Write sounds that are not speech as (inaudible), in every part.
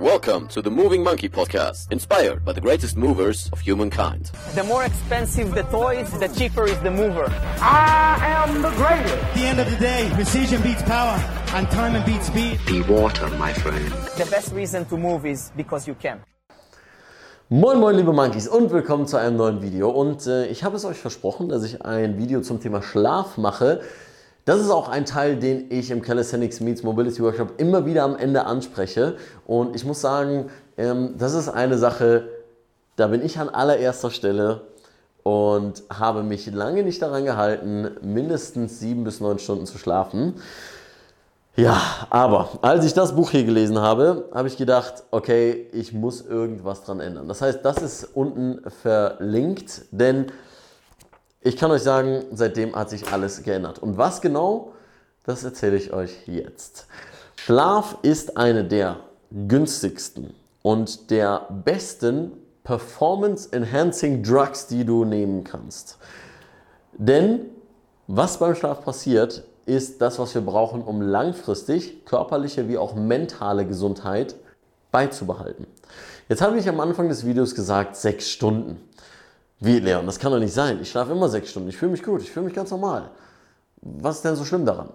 Welcome to the Moving Monkey Podcast, inspired by the greatest movers of humankind. The more expensive the toys, the cheaper is the mover. I am the greatest. At the end of the day, precision beats power, and time beats speed. Be water, my friend. The best reason to move is because you can. Moin moin liebe Monkeys und willkommen zu einem neuen Video und äh, ich habe es euch versprochen, dass ich ein Video zum Thema Schlaf mache. Das ist auch ein Teil, den ich im Calisthenics Meets Mobility Workshop immer wieder am Ende anspreche und ich muss sagen, ähm, das ist eine Sache, da bin ich an allererster Stelle und habe mich lange nicht daran gehalten, mindestens sieben bis neun Stunden zu schlafen. Ja, aber als ich das Buch hier gelesen habe, habe ich gedacht, okay, ich muss irgendwas dran ändern. Das heißt, das ist unten verlinkt, denn ich kann euch sagen, seitdem hat sich alles geändert. Und was genau, das erzähle ich euch jetzt. Schlaf ist eine der günstigsten und der besten Performance-Enhancing Drugs, die du nehmen kannst. Denn was beim Schlaf passiert, ist das, was wir brauchen, um langfristig körperliche wie auch mentale Gesundheit beizubehalten. Jetzt habe ich am Anfang des Videos gesagt, sechs Stunden. Wie, Leon, das kann doch nicht sein. Ich schlafe immer sechs Stunden. Ich fühle mich gut. Ich fühle mich ganz normal. Was ist denn so schlimm daran?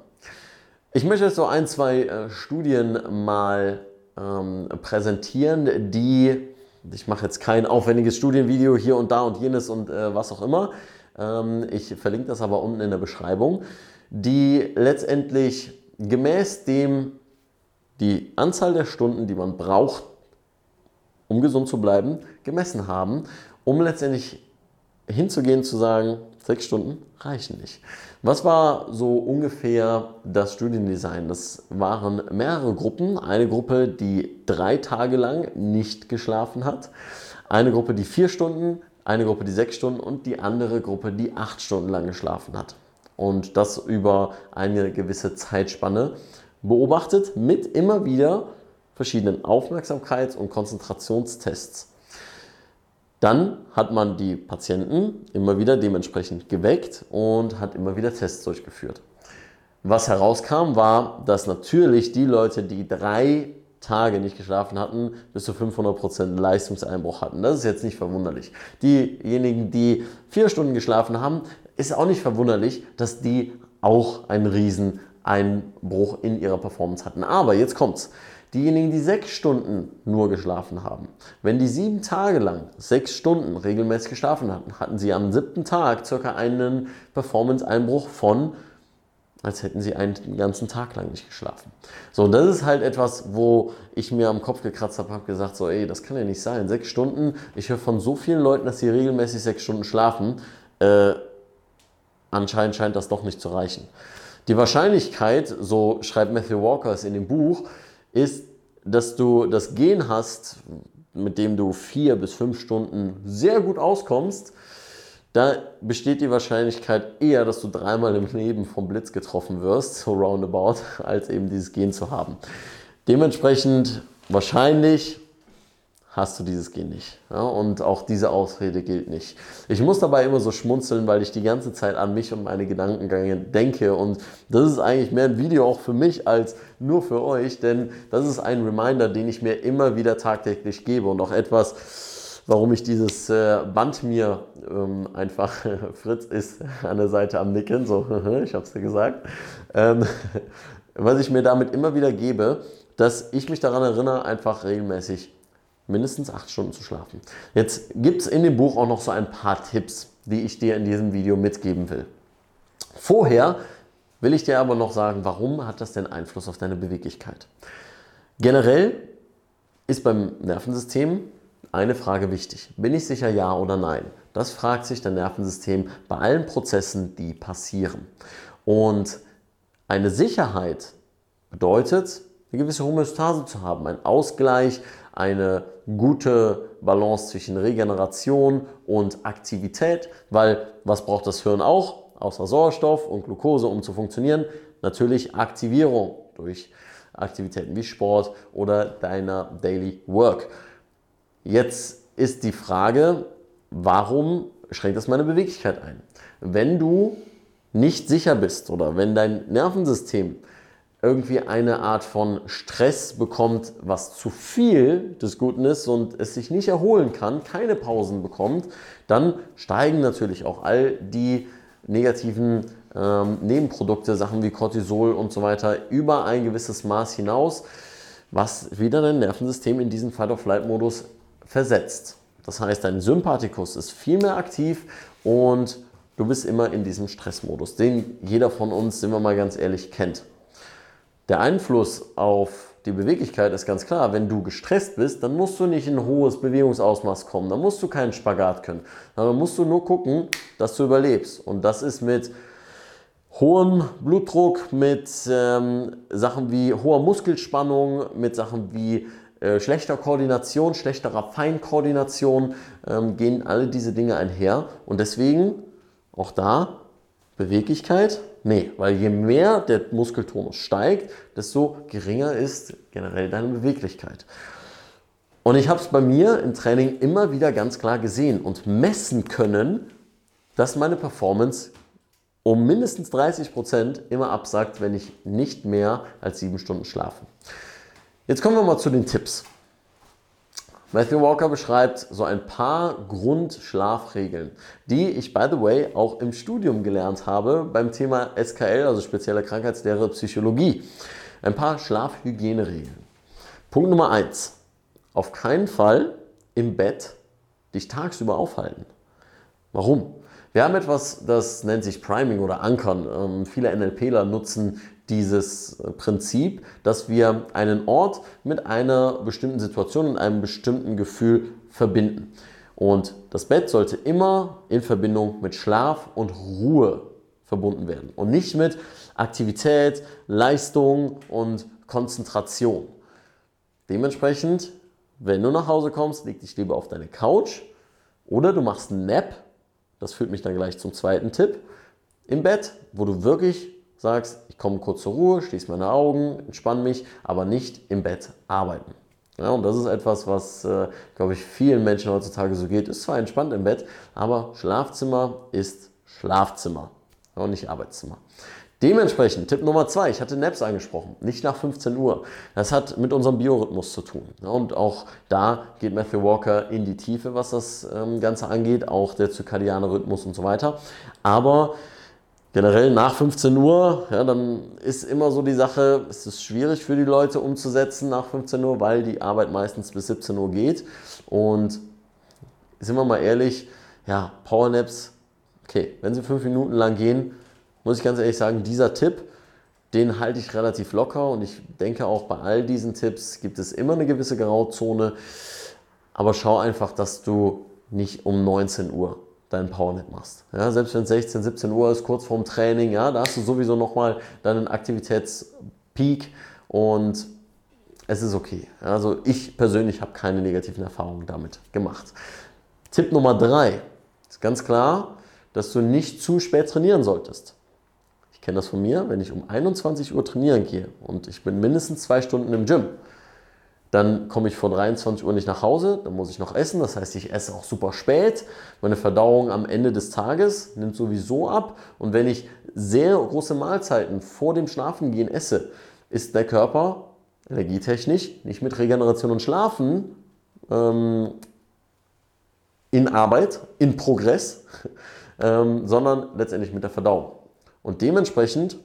Ich möchte jetzt so ein, zwei äh, Studien mal ähm, präsentieren, die, ich mache jetzt kein aufwendiges Studienvideo hier und da und jenes und äh, was auch immer. Ähm, ich verlinke das aber unten in der Beschreibung die letztendlich gemäß dem die Anzahl der Stunden, die man braucht, um gesund zu bleiben, gemessen haben, um letztendlich hinzugehen zu sagen, sechs Stunden reichen nicht. Was war so ungefähr das Studiendesign? Das waren mehrere Gruppen. Eine Gruppe, die drei Tage lang nicht geschlafen hat, eine Gruppe, die vier Stunden, eine Gruppe, die sechs Stunden und die andere Gruppe, die acht Stunden lang geschlafen hat und das über eine gewisse Zeitspanne beobachtet mit immer wieder verschiedenen Aufmerksamkeits- und Konzentrationstests. Dann hat man die Patienten immer wieder dementsprechend geweckt und hat immer wieder Tests durchgeführt. Was herauskam, war, dass natürlich die Leute, die drei Tage nicht geschlafen hatten, bis zu 500% Leistungseinbruch hatten. Das ist jetzt nicht verwunderlich. Diejenigen, die vier Stunden geschlafen haben, ist auch nicht verwunderlich, dass die auch einen riesen Einbruch in ihrer Performance hatten. Aber jetzt kommt's. Diejenigen, die sechs Stunden nur geschlafen haben, wenn die sieben Tage lang sechs Stunden regelmäßig geschlafen hatten, hatten sie am siebten Tag circa einen Performance-Einbruch von als hätten sie einen ganzen Tag lang nicht geschlafen. So, das ist halt etwas, wo ich mir am Kopf gekratzt habe, habe gesagt, so, ey, das kann ja nicht sein. Sechs Stunden, ich höre von so vielen Leuten, dass sie regelmäßig sechs Stunden schlafen. Äh, anscheinend scheint das doch nicht zu reichen. Die Wahrscheinlichkeit, so schreibt Matthew Walker es in dem Buch, ist, dass du das Gen hast, mit dem du vier bis fünf Stunden sehr gut auskommst, da besteht die Wahrscheinlichkeit eher, dass du dreimal im Leben vom Blitz getroffen wirst, so roundabout, (laughs) als eben dieses Gen zu haben. Dementsprechend wahrscheinlich hast du dieses Gen nicht. Ja, und auch diese Ausrede gilt nicht. Ich muss dabei immer so schmunzeln, weil ich die ganze Zeit an mich und meine Gedankengänge denke. Und das ist eigentlich mehr ein Video auch für mich als nur für euch, denn das ist ein Reminder, den ich mir immer wieder tagtäglich gebe und auch etwas, warum ich dieses äh, Band mir ähm, einfach, (laughs) Fritz ist an der Seite am Nicken, so, (laughs) ich habe es dir gesagt, ähm, (laughs) was ich mir damit immer wieder gebe, dass ich mich daran erinnere, einfach regelmäßig mindestens acht Stunden zu schlafen. Jetzt gibt es in dem Buch auch noch so ein paar Tipps, die ich dir in diesem Video mitgeben will. Vorher will ich dir aber noch sagen, warum hat das denn Einfluss auf deine Beweglichkeit? Generell ist beim Nervensystem eine Frage wichtig. Bin ich sicher ja oder nein? Das fragt sich dein Nervensystem bei allen Prozessen, die passieren. Und eine Sicherheit bedeutet, eine gewisse Homöostase zu haben, ein Ausgleich, eine gute Balance zwischen Regeneration und Aktivität, weil was braucht das Hirn auch? Außer Sauerstoff und Glucose, um zu funktionieren? Natürlich Aktivierung durch Aktivitäten wie Sport oder deiner Daily Work. Jetzt ist die Frage, warum schränkt das meine Beweglichkeit ein? Wenn du nicht sicher bist oder wenn dein Nervensystem irgendwie eine Art von Stress bekommt, was zu viel des Guten ist und es sich nicht erholen kann, keine Pausen bekommt, dann steigen natürlich auch all die negativen ähm, Nebenprodukte, Sachen wie Cortisol und so weiter, über ein gewisses Maß hinaus, was wieder dein Nervensystem in diesen Fight-of-Flight-Modus versetzt. Das heißt, dein Sympathikus ist viel mehr aktiv und du bist immer in diesem Stressmodus, den jeder von uns, sind wir mal ganz ehrlich, kennt. Der Einfluss auf die Beweglichkeit ist ganz klar. Wenn du gestresst bist, dann musst du nicht in ein hohes Bewegungsausmaß kommen. Dann musst du keinen Spagat können. Dann musst du nur gucken, dass du überlebst. Und das ist mit hohem Blutdruck, mit ähm, Sachen wie hoher Muskelspannung, mit Sachen wie äh, schlechter Koordination, schlechterer Feinkoordination, ähm, gehen alle diese Dinge einher. Und deswegen auch da Beweglichkeit Nee, weil je mehr der Muskeltonus steigt, desto geringer ist generell deine Beweglichkeit. Und ich habe es bei mir im Training immer wieder ganz klar gesehen und messen können, dass meine Performance um mindestens 30 Prozent immer absagt, wenn ich nicht mehr als sieben Stunden schlafe. Jetzt kommen wir mal zu den Tipps. Matthew Walker beschreibt so ein paar Grundschlafregeln, die ich, by the way, auch im Studium gelernt habe beim Thema SKL, also spezielle Krankheitslehre Psychologie. Ein paar Schlafhygieneregeln. Punkt Nummer 1. Auf keinen Fall im Bett dich tagsüber aufhalten. Warum? Wir haben etwas, das nennt sich Priming oder Ankern. Ähm, viele NLPler nutzen dieses Prinzip, dass wir einen Ort mit einer bestimmten Situation und einem bestimmten Gefühl verbinden. Und das Bett sollte immer in Verbindung mit Schlaf und Ruhe verbunden werden und nicht mit Aktivität, Leistung und Konzentration. Dementsprechend, wenn du nach Hause kommst, leg dich lieber auf deine Couch oder du machst einen Nap. Das führt mich dann gleich zum zweiten Tipp. Im Bett, wo du wirklich sagst, ich komme kurz zur Ruhe, schließe meine Augen, entspanne mich, aber nicht im Bett arbeiten. Ja, und das ist etwas, was, äh, glaube ich, vielen Menschen heutzutage so geht. Ist zwar entspannt im Bett, aber Schlafzimmer ist Schlafzimmer und nicht Arbeitszimmer. Dementsprechend, Tipp Nummer zwei, ich hatte Naps angesprochen, nicht nach 15 Uhr. Das hat mit unserem Biorhythmus zu tun. Und auch da geht Matthew Walker in die Tiefe, was das ähm, Ganze angeht, auch der zirkadiane Rhythmus und so weiter. Aber generell nach 15 Uhr, ja, dann ist immer so die Sache, es ist schwierig für die Leute umzusetzen nach 15 Uhr, weil die Arbeit meistens bis 17 Uhr geht. Und sind wir mal ehrlich, ja, Powernaps, okay, wenn sie fünf Minuten lang gehen, muss ich ganz ehrlich sagen, dieser Tipp, den halte ich relativ locker und ich denke auch bei all diesen Tipps gibt es immer eine gewisse Grauzone. Aber schau einfach, dass du nicht um 19 Uhr deinen Powernap machst. Ja, selbst wenn es 16, 17 Uhr ist, kurz vorm Training, ja, da hast du sowieso nochmal deinen Aktivitätspeak und es ist okay. Also ich persönlich habe keine negativen Erfahrungen damit gemacht. Tipp Nummer drei ist ganz klar, dass du nicht zu spät trainieren solltest. Ich kenne das von mir, wenn ich um 21 Uhr trainieren gehe und ich bin mindestens zwei Stunden im Gym, dann komme ich vor 23 Uhr nicht nach Hause, dann muss ich noch essen. Das heißt, ich esse auch super spät. Meine Verdauung am Ende des Tages nimmt sowieso ab. Und wenn ich sehr große Mahlzeiten vor dem Schlafengehen esse, ist der Körper energietechnisch nicht mit Regeneration und Schlafen ähm, in Arbeit, in Progress, (laughs) ähm, sondern letztendlich mit der Verdauung. Und dementsprechend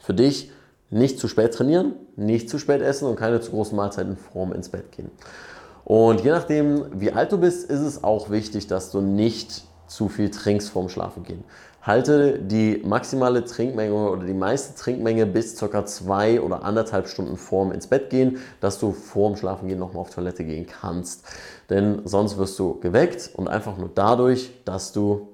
für dich nicht zu spät trainieren, nicht zu spät essen und keine zu großen Mahlzeiten vorm ins Bett gehen. Und je nachdem, wie alt du bist, ist es auch wichtig, dass du nicht zu viel trinkst vorm Schlafengehen. Halte die maximale Trinkmenge oder die meiste Trinkmenge bis ca. zwei oder anderthalb Stunden vorm ins Bett gehen, dass du vorm Schlafengehen nochmal auf Toilette gehen kannst. Denn sonst wirst du geweckt und einfach nur dadurch, dass du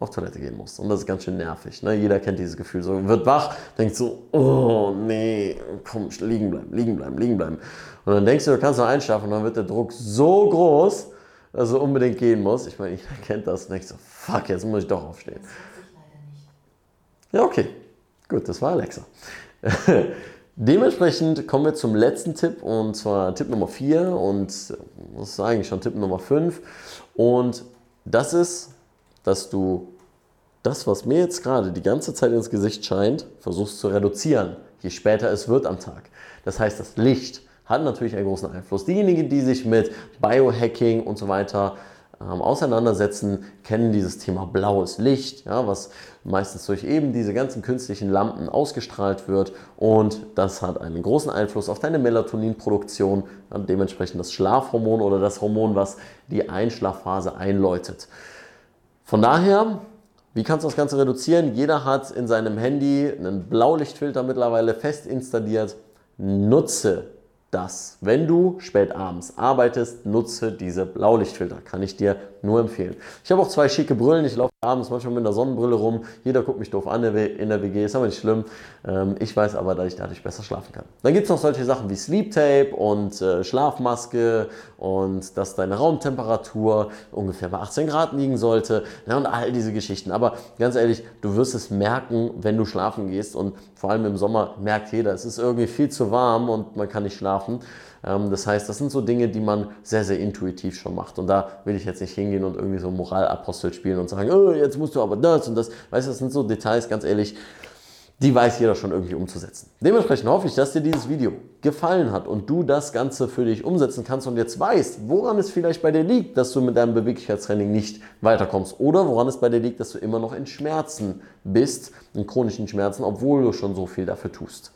auf Toilette gehen musst. Und das ist ganz schön nervig. Ne? Jeder kennt dieses Gefühl. So wird wach, denkt so, oh nee, komm, liegen bleiben, liegen bleiben, liegen bleiben. Und dann denkst du, du kannst noch einschlafen und dann wird der Druck so groß, dass du unbedingt gehen musst. Ich meine, jeder kennt das. Und denkst so, fuck, jetzt muss ich doch aufstehen. Ja, okay. Gut, das war Alexa. (laughs) Dementsprechend kommen wir zum letzten Tipp und zwar Tipp Nummer 4 und das ist eigentlich schon Tipp Nummer 5. Und das ist dass du das, was mir jetzt gerade die ganze Zeit ins Gesicht scheint, versuchst zu reduzieren, je später es wird am Tag. Das heißt, das Licht hat natürlich einen großen Einfluss. Diejenigen, die sich mit Biohacking und so weiter ähm, auseinandersetzen, kennen dieses Thema blaues Licht, ja, was meistens durch eben diese ganzen künstlichen Lampen ausgestrahlt wird und das hat einen großen Einfluss auf deine Melatoninproduktion, dementsprechend das Schlafhormon oder das Hormon, was die Einschlafphase einläutet. Von daher, wie kannst du das Ganze reduzieren? Jeder hat in seinem Handy einen Blaulichtfilter mittlerweile fest installiert. Nutze das. Wenn du spät abends arbeitest, nutze diese Blaulichtfilter. Kann ich dir nur empfehlen. Ich habe auch zwei schicke Brillen. Ich laufe abends manchmal mit einer Sonnenbrille rum. Jeder guckt mich doof an in der WG. Ist aber nicht schlimm. Ähm, ich weiß aber, dass ich dadurch besser schlafen kann. Dann gibt es noch solche Sachen wie Sleep Tape und äh, Schlafmaske und dass deine Raumtemperatur ungefähr bei 18 Grad liegen sollte. Und all diese Geschichten. Aber ganz ehrlich, du wirst es merken, wenn du schlafen gehst. Und vor allem im Sommer merkt jeder, es ist irgendwie viel zu warm und man kann nicht schlafen. Ähm, das heißt, das sind so Dinge, die man sehr, sehr intuitiv schon macht. Und da will ich jetzt nicht hingehen und irgendwie so Moralapostel spielen und sagen, oh, jetzt musst du aber das und das. Weißt du, das sind so Details, ganz ehrlich, die weiß jeder schon irgendwie umzusetzen. Dementsprechend hoffe ich, dass dir dieses Video gefallen hat und du das Ganze für dich umsetzen kannst und jetzt weißt, woran es vielleicht bei dir liegt, dass du mit deinem Beweglichkeitstraining nicht weiterkommst oder woran es bei dir liegt, dass du immer noch in Schmerzen bist, in chronischen Schmerzen, obwohl du schon so viel dafür tust.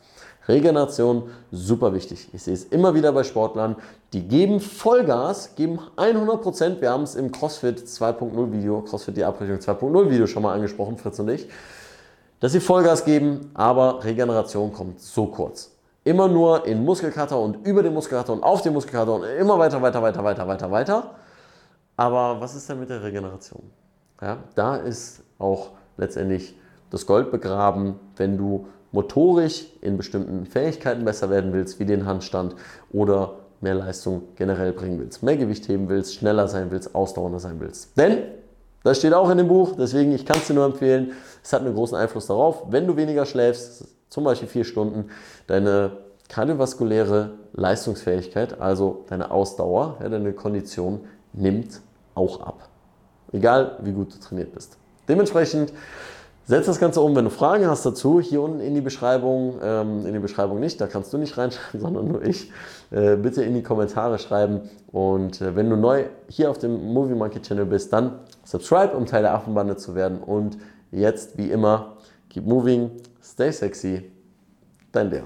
Regeneration, super wichtig. Ich sehe es immer wieder bei Sportlern, die geben Vollgas, geben 100%. Wir haben es im CrossFit 2.0 Video, CrossFit die Abrechnung 2.0 Video schon mal angesprochen, Fritz und ich, dass sie Vollgas geben, aber Regeneration kommt so kurz. Immer nur in Muskelkater und über den Muskelkater und auf den Muskelkater und immer weiter, weiter, weiter, weiter, weiter, weiter. Aber was ist denn mit der Regeneration? Ja, da ist auch letztendlich das Gold begraben, wenn du motorisch in bestimmten Fähigkeiten besser werden willst, wie den Handstand oder mehr Leistung generell bringen willst, mehr Gewicht heben willst, schneller sein willst, ausdauernder sein willst. Denn, das steht auch in dem Buch, deswegen ich kann es dir nur empfehlen, es hat einen großen Einfluss darauf, wenn du weniger schläfst, zum Beispiel vier Stunden, deine kardiovaskuläre Leistungsfähigkeit, also deine Ausdauer, ja, deine Kondition nimmt auch ab. Egal wie gut du trainiert bist. Dementsprechend Setz das Ganze um, wenn du Fragen hast dazu, hier unten in die Beschreibung, ähm, in die Beschreibung nicht, da kannst du nicht reinschreiben, (laughs) sondern nur ich. Äh, bitte in die Kommentare schreiben und äh, wenn du neu hier auf dem Movie Monkey Channel bist, dann subscribe, um Teil der Affenbande zu werden und jetzt, wie immer, keep moving, stay sexy, dein Bär.